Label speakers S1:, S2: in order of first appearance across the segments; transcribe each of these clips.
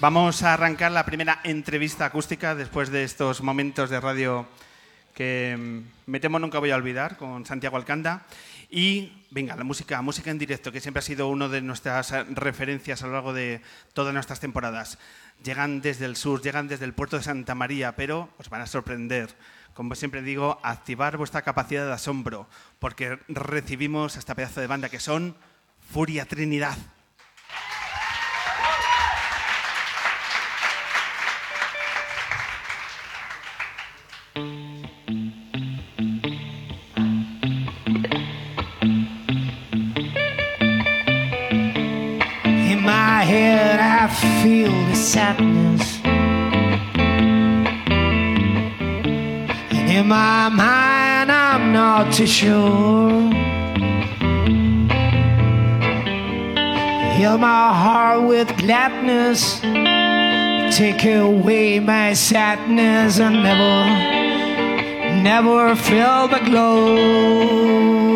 S1: Vamos a arrancar la primera entrevista acústica después de estos momentos de radio que mm, me temo nunca voy a olvidar con Santiago Alcanda. Y venga, la música, música en directo, que siempre ha sido una de nuestras referencias a lo largo de todas nuestras temporadas. Llegan desde el sur, llegan desde el puerto de Santa María, pero os van a sorprender. Como siempre digo, activar vuestra capacidad de asombro, porque recibimos a esta pedazo de banda que son Furia Trinidad.
S2: In my head, I feel the sadness. And in my mind, I'm not too sure. Fill my heart with gladness. Take away my sadness and never, never feel the glow.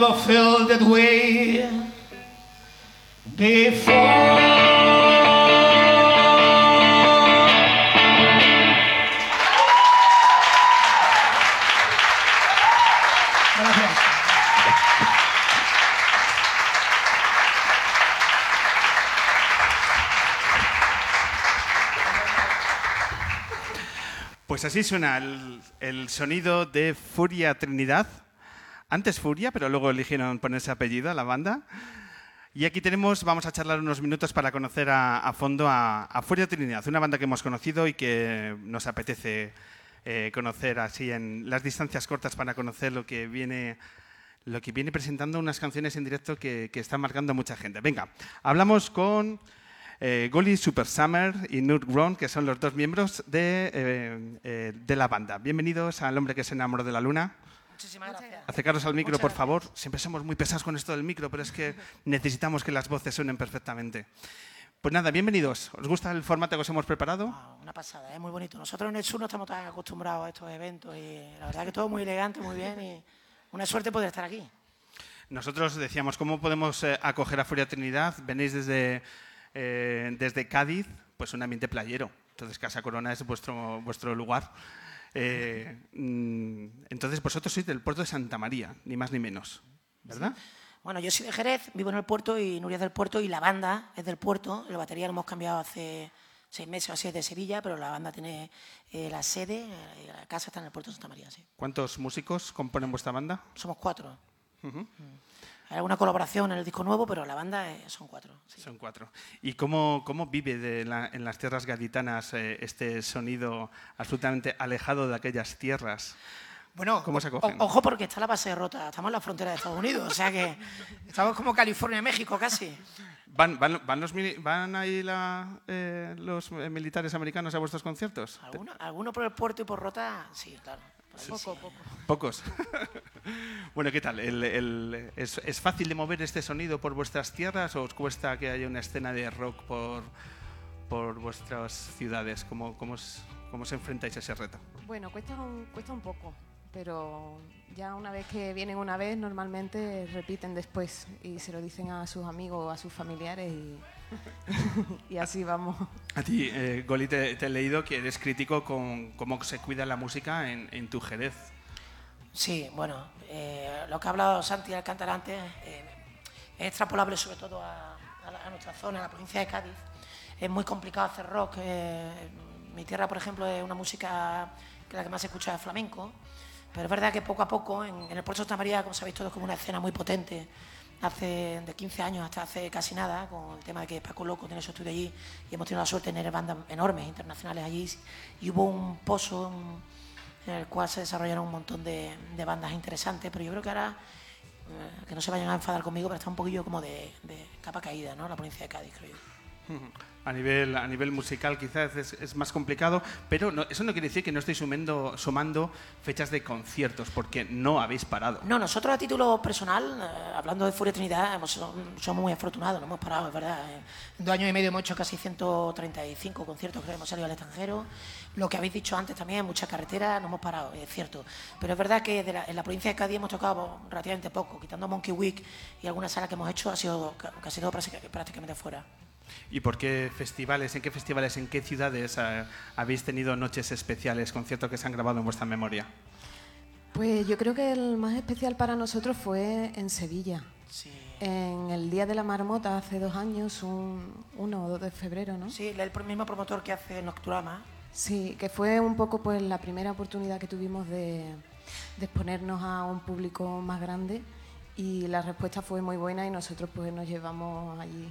S2: Never felt that way before.
S1: Pues así suena el, el sonido de Furia Trinidad. Antes Furia, pero luego eligieron ponerse apellido a la banda. Y aquí tenemos, vamos a charlar unos minutos para conocer a, a fondo a, a Furia Trinidad, una banda que hemos conocido y que nos apetece eh, conocer así en las distancias cortas para conocer lo que viene, lo que viene presentando unas canciones en directo que, que están marcando a mucha gente. Venga, hablamos con eh, Goli Super Summer y Nurt Gron, que son los dos miembros de, eh, eh, de la banda. Bienvenidos al hombre que se enamoró de la luna.
S3: Muchísimas gracias.
S1: Acercaros al micro, por favor. Siempre somos muy pesados con esto del micro, pero es que necesitamos que las voces suenen perfectamente. Pues nada, bienvenidos. ¿Os gusta el formato que os hemos preparado?
S3: Ah, Una pasada, es muy bonito. Nosotros en el sur no estamos tan acostumbrados a estos eventos y la verdad que todo muy elegante, muy bien y una suerte poder estar aquí.
S1: Nosotros decíamos, ¿cómo podemos eh, acoger a Furia Trinidad? Venís desde, eh, desde Cádiz, pues un ambiente playero. Entonces Casa Corona es vuestro, vuestro lugar. Eh, mm, entonces vosotros sois del puerto de Santa María, ni más ni menos, ¿verdad?
S3: Bueno, yo soy de Jerez, vivo en el puerto y Nuria es del puerto y la banda es del puerto. La batería lo hemos cambiado hace seis meses o así es de Sevilla, pero la banda tiene eh, la sede, eh, la casa está en el puerto de Santa María, sí.
S1: ¿Cuántos músicos componen vuestra banda?
S3: Somos cuatro. Mm. Hay alguna colaboración en el disco nuevo, pero la banda eh, son cuatro. sí.
S1: Son cuatro. ¿Y cómo, cómo vive de la- en las tierras gaditanas eh, este sonido absolutamente alejado de aquellas tierras?
S2: Bueno,
S1: ¿Cómo se
S2: o-
S1: acogen?
S2: ojo porque está la base rota, estamos en la frontera de Estados Unidos, o sea que estamos como California, México casi.
S1: ¿Van, van, van, los, van ahí la- eh, los militares americanos a vuestros conciertos?
S2: ¿Alguno, alguno por el puerto y por rota? Sí, claro.
S4: Poco, poco.
S1: Pocos. bueno, ¿qué tal? El- el- es, es fácil de mover este sonido por vuestras tierras o os cuesta que haya una escena de rock por, por vuestras ciudades? ¿Cómo, cómo, os, cómo os enfrentáis a ese reto?
S4: Bueno, cuesta un, cuesta un poco, pero ya una vez que vienen una vez, normalmente repiten después y se lo dicen a sus amigos o a sus familiares y, y así vamos.
S1: A ti, eh, Goli, te, te he leído que eres crítico con cómo se cuida la música en, en tu Jerez.
S2: Sí, bueno, eh, lo que ha hablado Santi Alcántara antes eh, es extrapolable sobre todo a, a la- a nuestra zona, a la provincia de Cádiz. Es muy complicado hacer rock. eh, mi tierra, por ejemplo, es una música que la que más se escucha es flamenco, pero es verdad que poco a poco en, en el Puerto de Santa María, como sabéis todos, es como una escena muy potente. Hace de 15 años hasta hace casi nada, con el tema de que Paco Loco tiene su estudio allí y hemos tenido la suerte de tener bandas enormes internacionales allí. Y hubo un pozo, en el cual se desarrollaron un montón de, bandas interesantes, pero yo creo que ahora, eh, que no se vayan a enfadar conmigo, pero está un poquillo como de capa caída, ¿no? La provincia de Cádiz, creo yo.
S1: A nivel, a nivel musical quizás es, más complicado, pero no- eso no quiere decir que no estéis sumando, sumando fechas de conciertos, porque no habéis parado.
S2: No, nosotros a título personal, eh, hablando de Furia Trinidad, hemos- somos muy afortunados, no hemos parado, es verdad. En dos años y medio hemos hecho casi 135 conciertos, que hemos salido al extranjero. Lo que habéis dicho antes también, mucha carretera, no hemos parado, es cierto. Pero es verdad que de la- en la provincia de Cádiz hemos tocado relativamente poco, quitando Monkey Week y algunas salas que hemos hecho, ha sido ca- casi todo práctica- prácticamente fuera.
S1: ¿Y por qué festivales, en qué festivales, en qué ciudades eh, habéis tenido noches especiales, conciertos que se han grabado en vuestra memoria?
S4: Pues yo creo que el más especial para nosotros fue en Sevilla.
S2: Sí.
S4: En el Día de la Marmota, hace dos años, un 1 o 2 de febrero, ¿no?
S2: Sí, el mismo promotor que hace Nocturama.
S4: Sí, que fue un poco pues la primera oportunidad que tuvimos de, de exponernos a un público más grande y la respuesta fue muy buena y nosotros pues nos llevamos allí.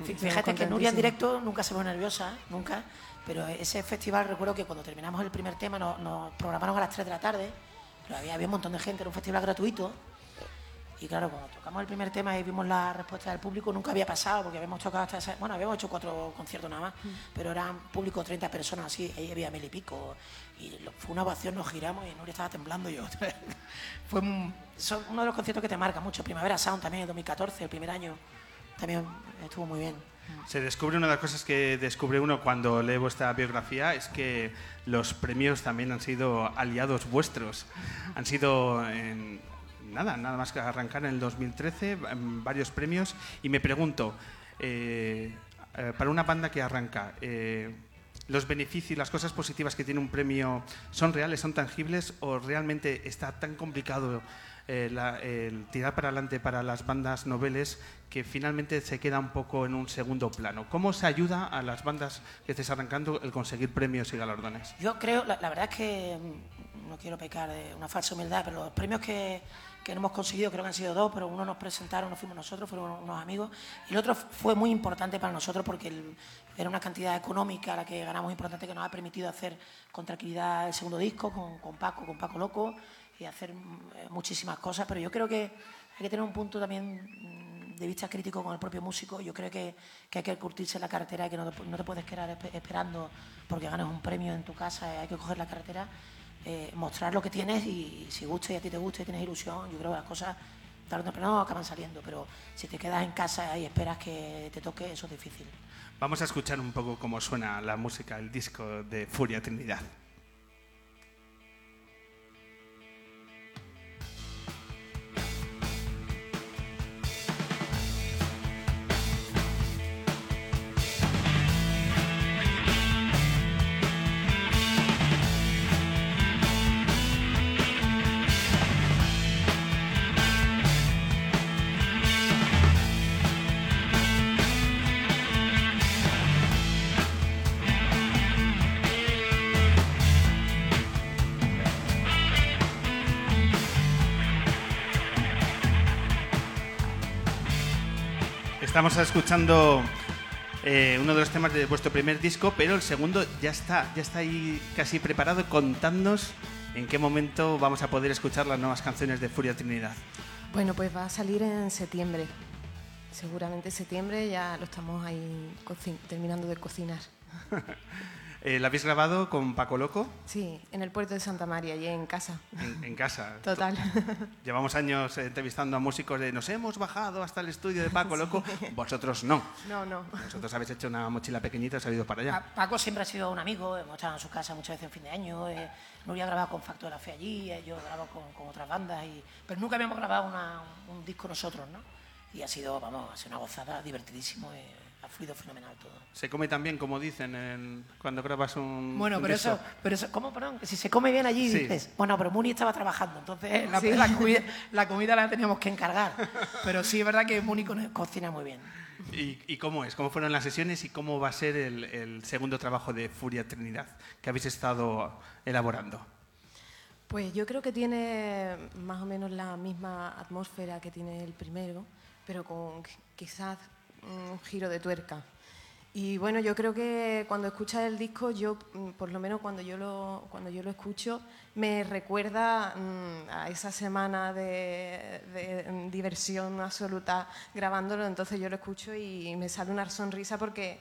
S2: Fí- Fíjate que Nuria en directo nunca se pone nerviosa, nunca, pero ese festival recuerdo que cuando terminamos el primer tema nos, nos programaron a las 3 de la tarde, pero había, había un montón de gente, era un festival gratuito. Y claro, cuando tocamos el primer tema y vimos la respuesta del público, nunca había pasado, porque habíamos tocado hasta esa- bueno, habíamos hecho cuatro conciertos nada más, pero eran público 30 personas así, ahí había mil y pico, y lo- fue una ovación, nos giramos y Nuria estaba temblando y yo. fue un- son uno de los conciertos que te marca mucho. Primavera Sound también en 2014, el primer año, también estuvo muy bien.
S1: Se descubre una de las cosas que descubre uno cuando lee vuestra biografía es que los premios también han sido aliados vuestros. Han sido en- nada, nada más que arrancar en el 2013 em, varios premios y me pregunto eh, eh, para una banda que arranca eh, los beneficios, las cosas positivas que tiene un premio son reales, son tangibles o realmente está tan complicado eh, la- el tirar para adelante para las bandas noveles que finalmente se queda un poco en un segundo plano. ¿Cómo se ayuda a las bandas que estés arrancando el conseguir premios y galardones?
S2: Yo creo, la, verdad es que mm, no quiero pecar de una falsa humildad, pero los premios que, que hemos conseguido creo que han sido dos, pero uno nos presentaron, no fuimos nosotros, fueron unos amigos, y el otro fue muy importante para nosotros porque era una cantidad económica la que ganamos importante que nos ha permitido hacer con tranquilidad el segundo disco, con, con Paco, con Paco Loco, y hacer mm, eh, muchísimas cosas, pero yo creo que hay que tener un punto también mm, de vista crítico con el propio músico. Yo creo que, que hay que curtirse la carretera y que no te, no te puedes quedar espe- esperando porque ganes un premio en tu casa. Hay que coger la carretera, eh, mostrar lo que tienes y, si gusta y a ti te gusta y tienes ilusión, yo creo que las cosas tarde o temprano acaban saliendo. Pero si te quedas en casa y esperas que te toque, eso es difícil.
S1: Vamos a escuchar un poco cómo suena la música, el disco de Furia Trinidad. Estamos escuchando eh, uno de los temas de vuestro primer disco, pero el segundo ya está, ya está ahí casi preparado. Contadnos ¿En qué momento vamos a poder escuchar las nuevas canciones de Furia Trinidad?
S4: Bueno, pues va a salir en septiembre. Seguramente en septiembre ya lo estamos ahí terminando de cocinar.
S1: Eh, ¿La habéis grabado con Paco Loco
S4: Sí, en el puerto de Santa María, y en casa.
S1: en, en casa?
S4: Total.
S1: Llevamos años entrevistando a músicos de nos hemos bajado hasta el estudio de Paco Loco. Vosotros no.
S4: No, no.
S1: Vosotros habéis hecho una mochila pequeñita y os habéis ido para allá.
S2: Pa- Paco siempre ha sido un amigo, hemos estado en su casa muchas veces en fin de año. Eh, Nuria ha grabado con Facto de la Fe allí, eh, yo he grabado con, con otras bandas, y, pero nunca habíamos grabado una- un disco nosotros, ¿no? Y ha sido, vamos, ha sido una gozada, divertidísimo, eh, ha fluido fenomenal todo.
S1: Se come también, como dicen, en- cuando grabas un.
S2: Bueno, pero eso, pero eso, ¿cómo, perdón? Si se come bien allí,
S1: Sí.
S2: dices. Bueno, pero Muni estaba trabajando, entonces la,
S4: Sí.
S2: la comida, la comida la teníamos que encargar. Pero sí es verdad que Muni co- cocina muy bien.
S1: ¿Y, y cómo es? ¿Cómo fueron las sesiones y cómo va a ser el, el segundo trabajo de Furia Trinidad que habéis estado elaborando?
S4: Pues yo creo que tiene más o menos la misma atmósfera que tiene el primero, pero con qui- quizás un giro de tuerca. Y bueno, yo creo que cuando escuchas el disco, yo, mm, por lo menos cuando yo lo, cuando yo lo escucho, me recuerda mm, a esa semana de, de, mm, diversión absoluta grabándolo, entonces yo lo escucho y me sale una sonrisa porque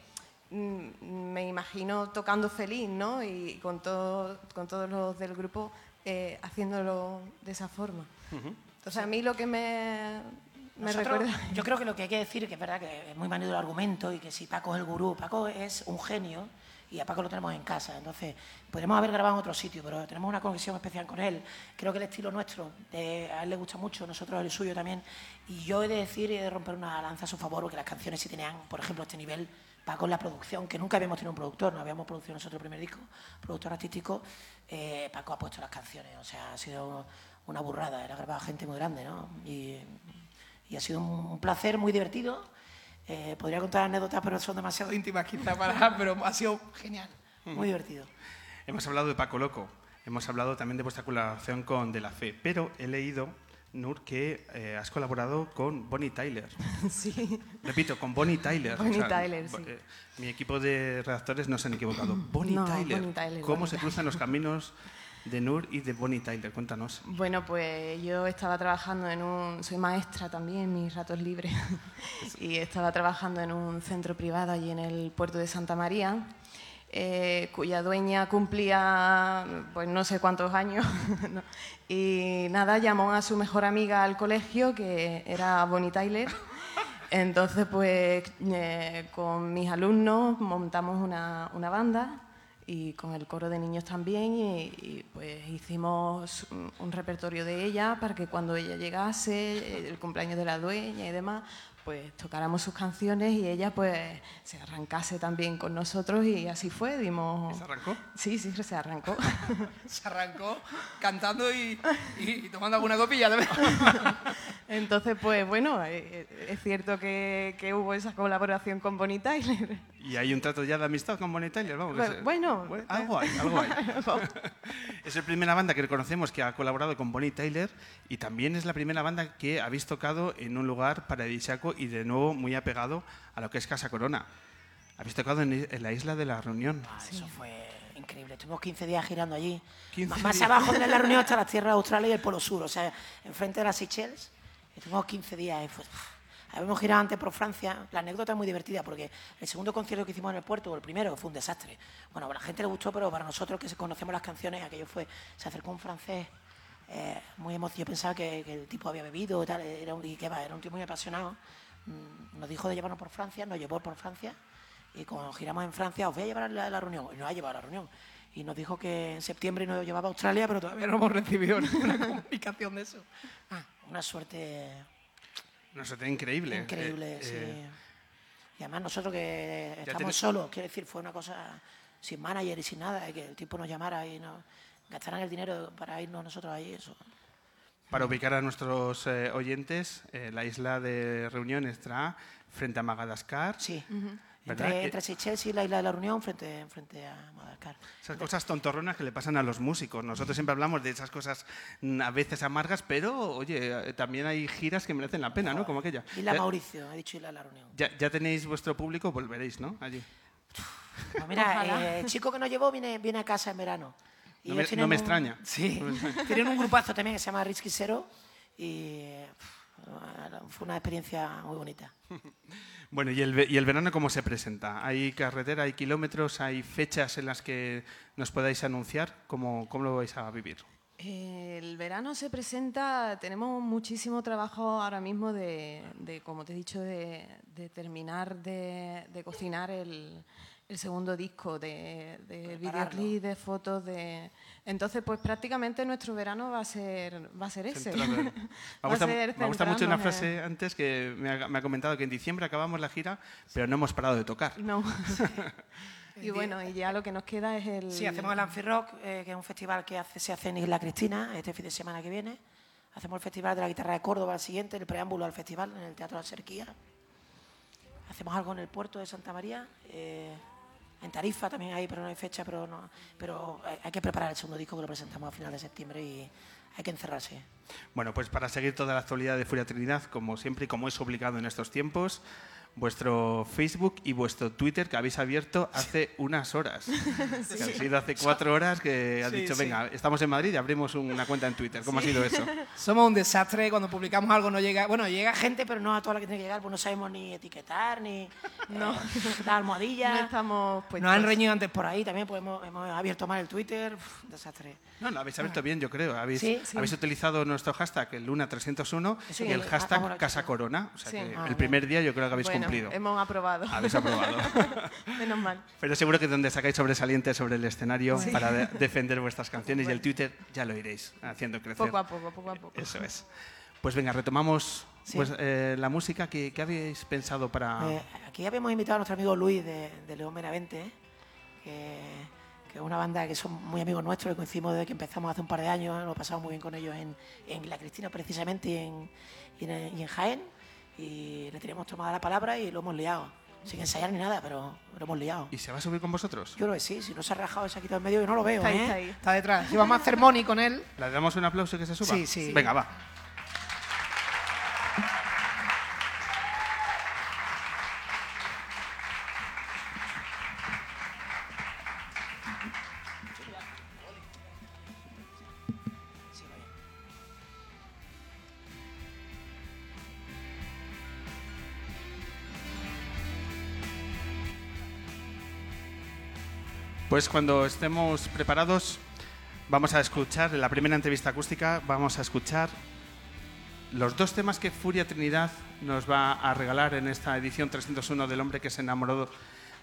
S4: me imagino tocando feliz, ¿no? Y con, todo, con todos los del grupo eh, haciéndolo de esa forma. Entonces a mí lo que me, me
S2: Nosotros,
S4: recuerda...
S2: Yo creo que lo que hay que decir, que es verdad que es muy manido el argumento y que si Paco es el gurú, Paco es un genio y a Paco lo tenemos en casa. Entonces, podríamos haber grabado en otro sitio, pero tenemos una conexión especial con él. Creo que el estilo nuestro, a él le gusta mucho, nosotros el suyo también. Y yo he de decir y he de romper una lanza a su favor, porque las canciones sí tenían, por ejemplo, este nivel. Paco en la producción, que nunca habíamos tenido un productor, no habíamos producido nosotros el primer disco, productor artístico, eh, Paco ha puesto las canciones, o sea, ha sido una burrada, era grabado gente muy grande, ¿no? Y, y ha sido un, placer muy divertido. Eh, podría contar anécdotas, pero son demasiado íntimas quizá para, pero ha sido genial, muy divertido.
S1: Hemos hablado de Paco Loco, hemos hablado también de vuestra colaboración con De La Fe, pero he leído, Nur, que eh, has colaborado con Bonnie Tyler.
S4: Sí.
S1: Repito, con Bonnie Tyler.
S4: Bonnie Tyler, sí.
S1: eh, mi equipo de redactores no se han equivocado. Bonnie
S4: No,
S1: Tyler.
S4: Bonnie Tyler,
S1: ¿Cómo
S4: Bonnie
S1: se cruzan los caminos de Nur y de Bonnie Tyler? Cuéntanos.
S4: Bueno, pues yo estaba trabajando en un... Soy maestra también, mis ratos libres. y estaba trabajando en un centro privado allí en el puerto de Santa María, eh, cuya dueña cumplía pues no sé cuántos años. ¿no? Y nada, llamó a su mejor amiga al colegio, que era Bonnie Tyler. Entonces, pues eh, con mis alumnos montamos una, una banda y con el coro de niños también y, y, pues hicimos un, repertorio de ella para que cuando ella llegase, el cumpleaños de la dueña y demás, pues tocáramos sus canciones y ella pues se arrancase también con nosotros y así fue, dimos...
S1: ¿Se arrancó?
S4: Sí, sí, se arrancó.
S2: Se arrancó cantando y, y tomando alguna copilla también.
S4: Entonces, pues bueno, eh, eh, es cierto que, que hubo esa colaboración con Bonnie Tyler.
S1: Y hay un trato ya de amistad con Bonnie Tyler, vamos. se-
S4: bueno,
S1: Bueno,
S4: eh.
S1: algo hay, algo hay. es la primera banda que reconocemos que ha colaborado con Bonnie Tyler y también es la primera banda que habéis tocado en un lugar paradisíaco y de nuevo muy apegado a lo que es Casa Corona. Habéis tocado en, en la isla de la Reunión.
S2: Ah, Eso fue increíble. Estuvimos 15 días girando allí.
S1: 15
S2: M- Más
S1: días.
S2: abajo de la reunión está la Tierra de Australia y el Polo Sur, o sea, enfrente de las Seychelles. Estuvimos 15 días y fue... Habíamos girado antes por Francia. La anécdota es muy divertida porque el segundo concierto que hicimos en el puerto, o el primero, fue un desastre. Bueno, a la gente le gustó, pero para nosotros que conocemos las canciones, aquello fue... Se acercó un francés eh, muy emocionado. Yo pensaba que, el tipo había bebido tal. Era un, y que era un tipo muy apasionado. Mm, Nos dijo de llevarnos por Francia, nos llevó por Francia. Y cuando giramos en Francia, os voy a llevar a la, a la reunión. Y nos ha llevado a la reunión. Y nos dijo que en septiembre nos llevaba a Australia, pero todavía no hemos recibido ninguna comunicación de eso. Ah, una suerte
S1: Una suerte increíble.
S2: increíble,
S1: Eh,
S2: sí.
S1: eh,
S2: Y además nosotros que estamos
S1: tienes-
S2: solos, quiero decir, fue una cosa sin manager y sin nada, y que el tipo nos llamara y nos gastaran el dinero para irnos nosotros ahí, eso.
S1: Para ubicar a nuestros eh, oyentes, eh, la isla de Reunión está frente a Madagascar.
S2: Sí. Entre, entre Seychelles y la isla de la Reunión, frente, frente a Madagascar.
S1: Esas cosas tontorronas que le pasan a los músicos. Nosotros siempre hablamos de esas cosas mm, a veces amargas, pero oye, eh, también hay giras que merecen la pena, ¿no? Como aquella.
S2: Isla
S1: Ya-
S2: Mauricio, ha dicho Isla de la Reunión.
S1: Ya, ya tenéis vuestro público, volveréis, ¿no? Allí.
S2: Pues mira, eh, el chico que nos llevó viene, viene a casa en verano. Y
S1: No me- no me
S2: un-
S1: extraña.
S2: Sí, tienen un grupazo también que se llama Risky Zero y pff, fue una experiencia muy bonita.
S1: Bueno, ¿y el, ve- ¿y el verano cómo se presenta? ¿Hay carretera, hay kilómetros, hay fechas en las que nos podáis anunciar? ¿Cómo, cómo lo vais a vivir?
S4: Eh, El verano se presenta, tenemos muchísimo trabajo ahora mismo de, de, como te he dicho, de, de terminar de, de cocinar el, el segundo disco, de, videoclip, de fotos, de... Entonces, pues prácticamente nuestro verano va a ser, va a ser ese.
S1: Centrado Me gusta,
S4: ser
S1: me gusta mucho una frase antes que me ha, me ha comentado que en diciembre acabamos la gira, pero no hemos parado de tocar.
S4: No. y bueno, y ya lo que nos queda es el...
S2: Sí, hacemos el Amphirock, eh, que es un festival que hace- se hace en Isla Cristina este fin de semana que viene. Hacemos el Festival de la Guitarra de Córdoba el siguiente, el preámbulo al festival en el Teatro de la Serquía. Hacemos algo en el puerto de Santa María. eh, en Tarifa también hay, pero no hay fecha, pero, pero hay- que preparar el segundo disco que lo presentamos a final de septiembre y hay que encerrarse.
S1: Bueno, pues para seguir toda la actualidad de Furia Trinidad, como siempre y como es obligado en estos tiempos, vuestro Facebook y vuestro Twitter que habéis abierto hace unas horas. Que ha sido hace cuatro horas que has
S5: Sí,
S1: dicho,
S5: sí.
S1: venga, estamos en Madrid y abrimos una cuenta en Twitter. ¿Cómo ha sido eso?
S5: Somos un desastre cuando publicamos algo no llega. Bueno, llega gente.
S2: Pero no a toda la que tiene que llegar, pues no sabemos ni etiquetar, ni no. la almohadilla.
S4: No estamos pues,
S5: Nos han reñido antes
S2: Por ahí también pues, hemos, hemos abierto mal el Twitter, uf, desastre.
S1: No, lo habéis abierto bien, yo creo. Habéis,
S2: Sí, sí.
S1: habéis utilizado nuestro hashtag, el Luna301,
S2: Sí,
S1: y el
S2: ah,
S1: hashtag Casa Corona. O sea
S4: Sí.
S1: que
S4: Ah,
S1: el primer día yo creo que habéis
S4: bueno,
S1: cumplido.
S4: hemos aprobado.
S1: Habéis aprobado.
S4: Menos mal.
S1: Pero seguro que donde sacáis sobresalientes sobre el escenario para de- defender vuestras canciones y el Twitter ya lo iréis haciendo crecer.
S4: Poco a poco, poco a poco.
S1: Eso es. Pues venga, retomamos
S2: Sí.
S1: pues, eh, la música. ¿Qué, qué habéis pensado para...?
S2: Eh, aquí habíamos invitado a nuestro amigo Luis de, de León Benavente, ¿eh? que, que es una banda que son muy amigos nuestros, que coincidimos desde que empezamos hace un par de años, lo pasamos muy bien con ellos en, en La Cristina precisamente y en, y en, y en Jaén, y le teníamos tomada la palabra y lo hemos liado, sin ensayar ni nada, pero lo hemos liado.
S1: ¿Y se va a subir con vosotros?
S2: Yo creo que sí, si no se ha rajado, se ha quitado en medio, yo no lo veo,
S4: Está ahí,
S2: ¿eh?
S4: está ahí.
S5: Está detrás. Si vamos a hacer money con él.
S1: ¿Le damos un aplauso y que se suba?
S5: Sí, sí.
S1: Venga, va. Pues cuando estemos preparados, vamos a escuchar, en la primera entrevista acústica, vamos a escuchar los dos temas que Furia Trinidad nos va a regalar en esta edición 301 del hombre que se enamoró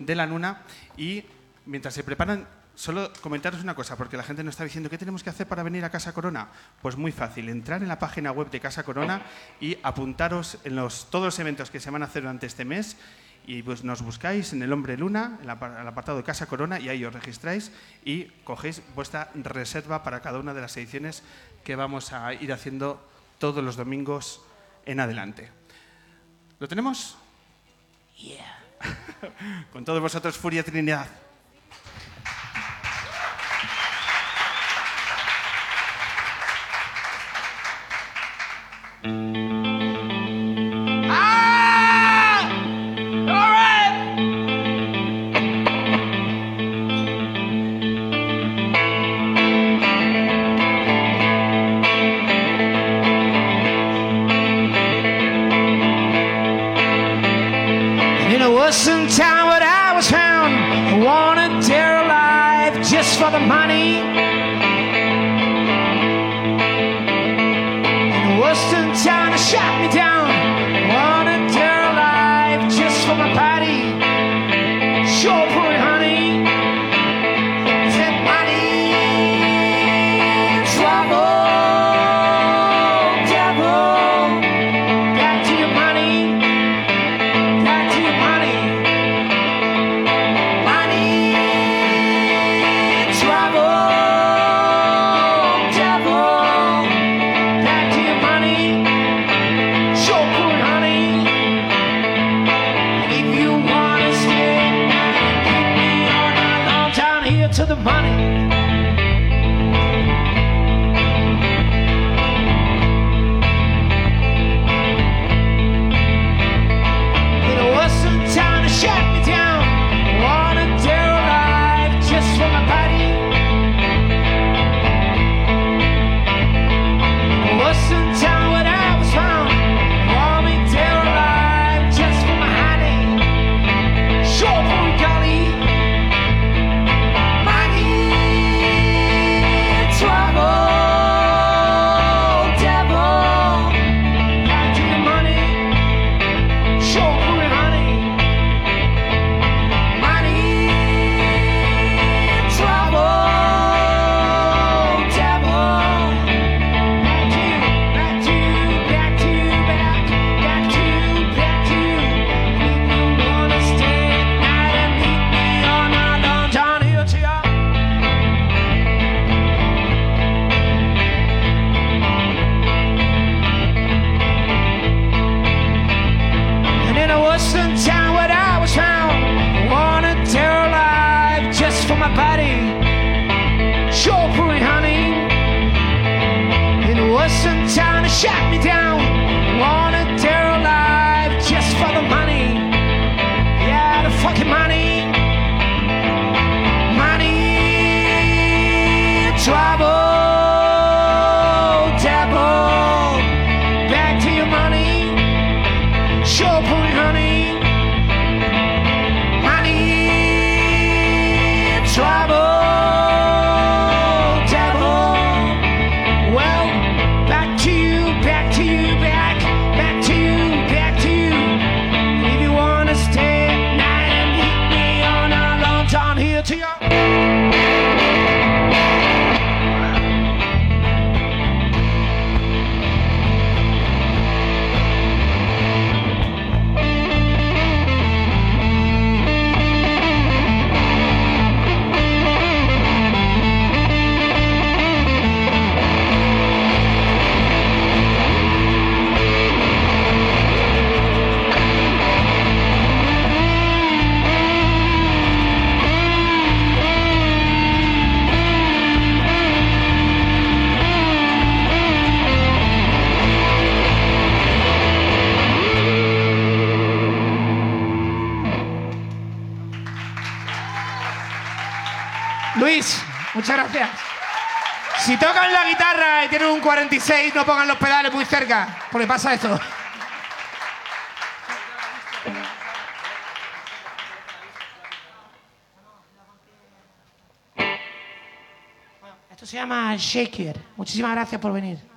S1: de la luna. Y mientras se preparan, solo comentaros una cosa, porque la gente nos está diciendo, ¿qué tenemos que hacer para venir a Casa Corona? Pues muy fácil, entrar en la página web de Casa Corona y apuntaros en los, todos los eventos que se van a hacer durante este mes. Y pues nos buscáis en el Hombre Luna, en el apartado de Casa Corona, y ahí os registráis y cogéis vuestra reserva para cada una de las ediciones que vamos a ir haciendo todos los domingos en adelante. ¿Lo tenemos?
S2: Yeah.
S1: Con todos vosotros, Furia Trinidad.
S2: check. Tienen un 46, no pongan los pedales muy cerca, porque pasa esto.
S6: Esto se llama Shaker. Muchísimas gracias por venir.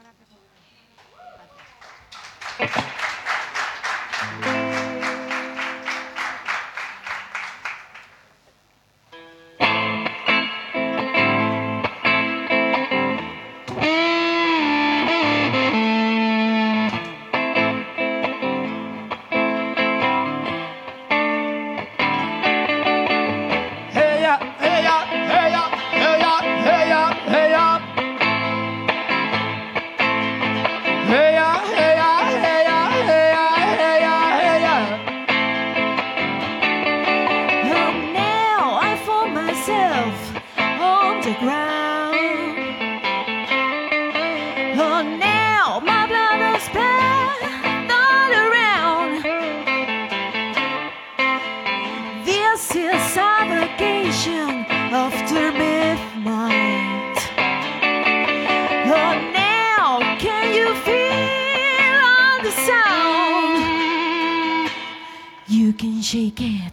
S7: The ground. Oh, now my blood is spread all around. This is suffocation after midnight. Oh, now can you feel all the sound? You can. Shake it,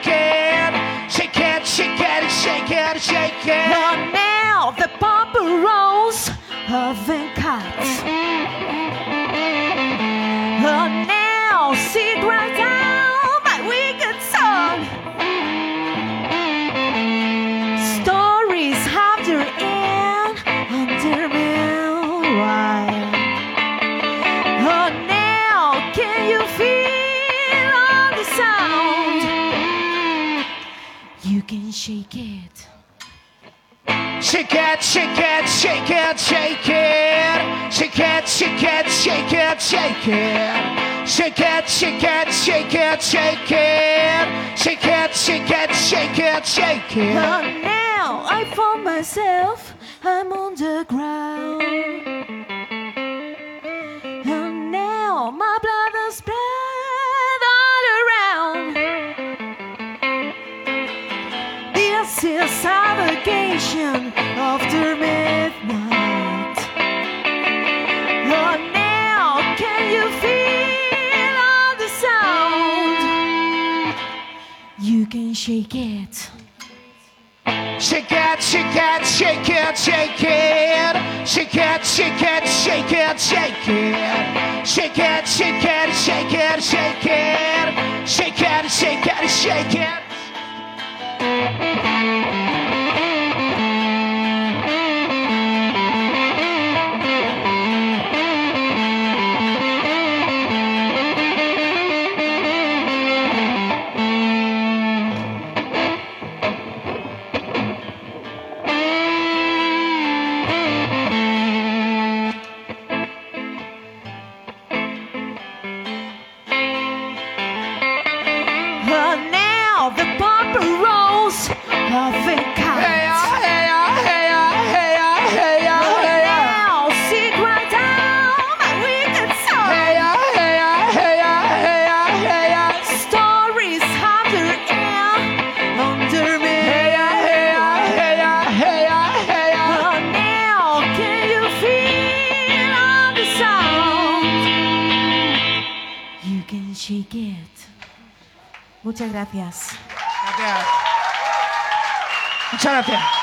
S2: Shake it, shake it, shake it. Shake it, shake it,
S7: shake it,
S2: shake it. Shake it, shake it, shake it, shake it. Shake it, shake it, shake it, shake it.
S7: Oh, now I found myself, I'm on the ground. And now my blood is spread all around. This is suffocation after midnight. Oh, now can you feel all the sound? You can shake it.
S2: Shake it, shake it, shake it, shake it. Shake it, shake it, shake it, shake it. Shake it, shake it, shake it, shake it. Shake it, shake it, shake it.
S7: Of the barber rolls. I think gracias.
S2: Gracias. Muchas gracias.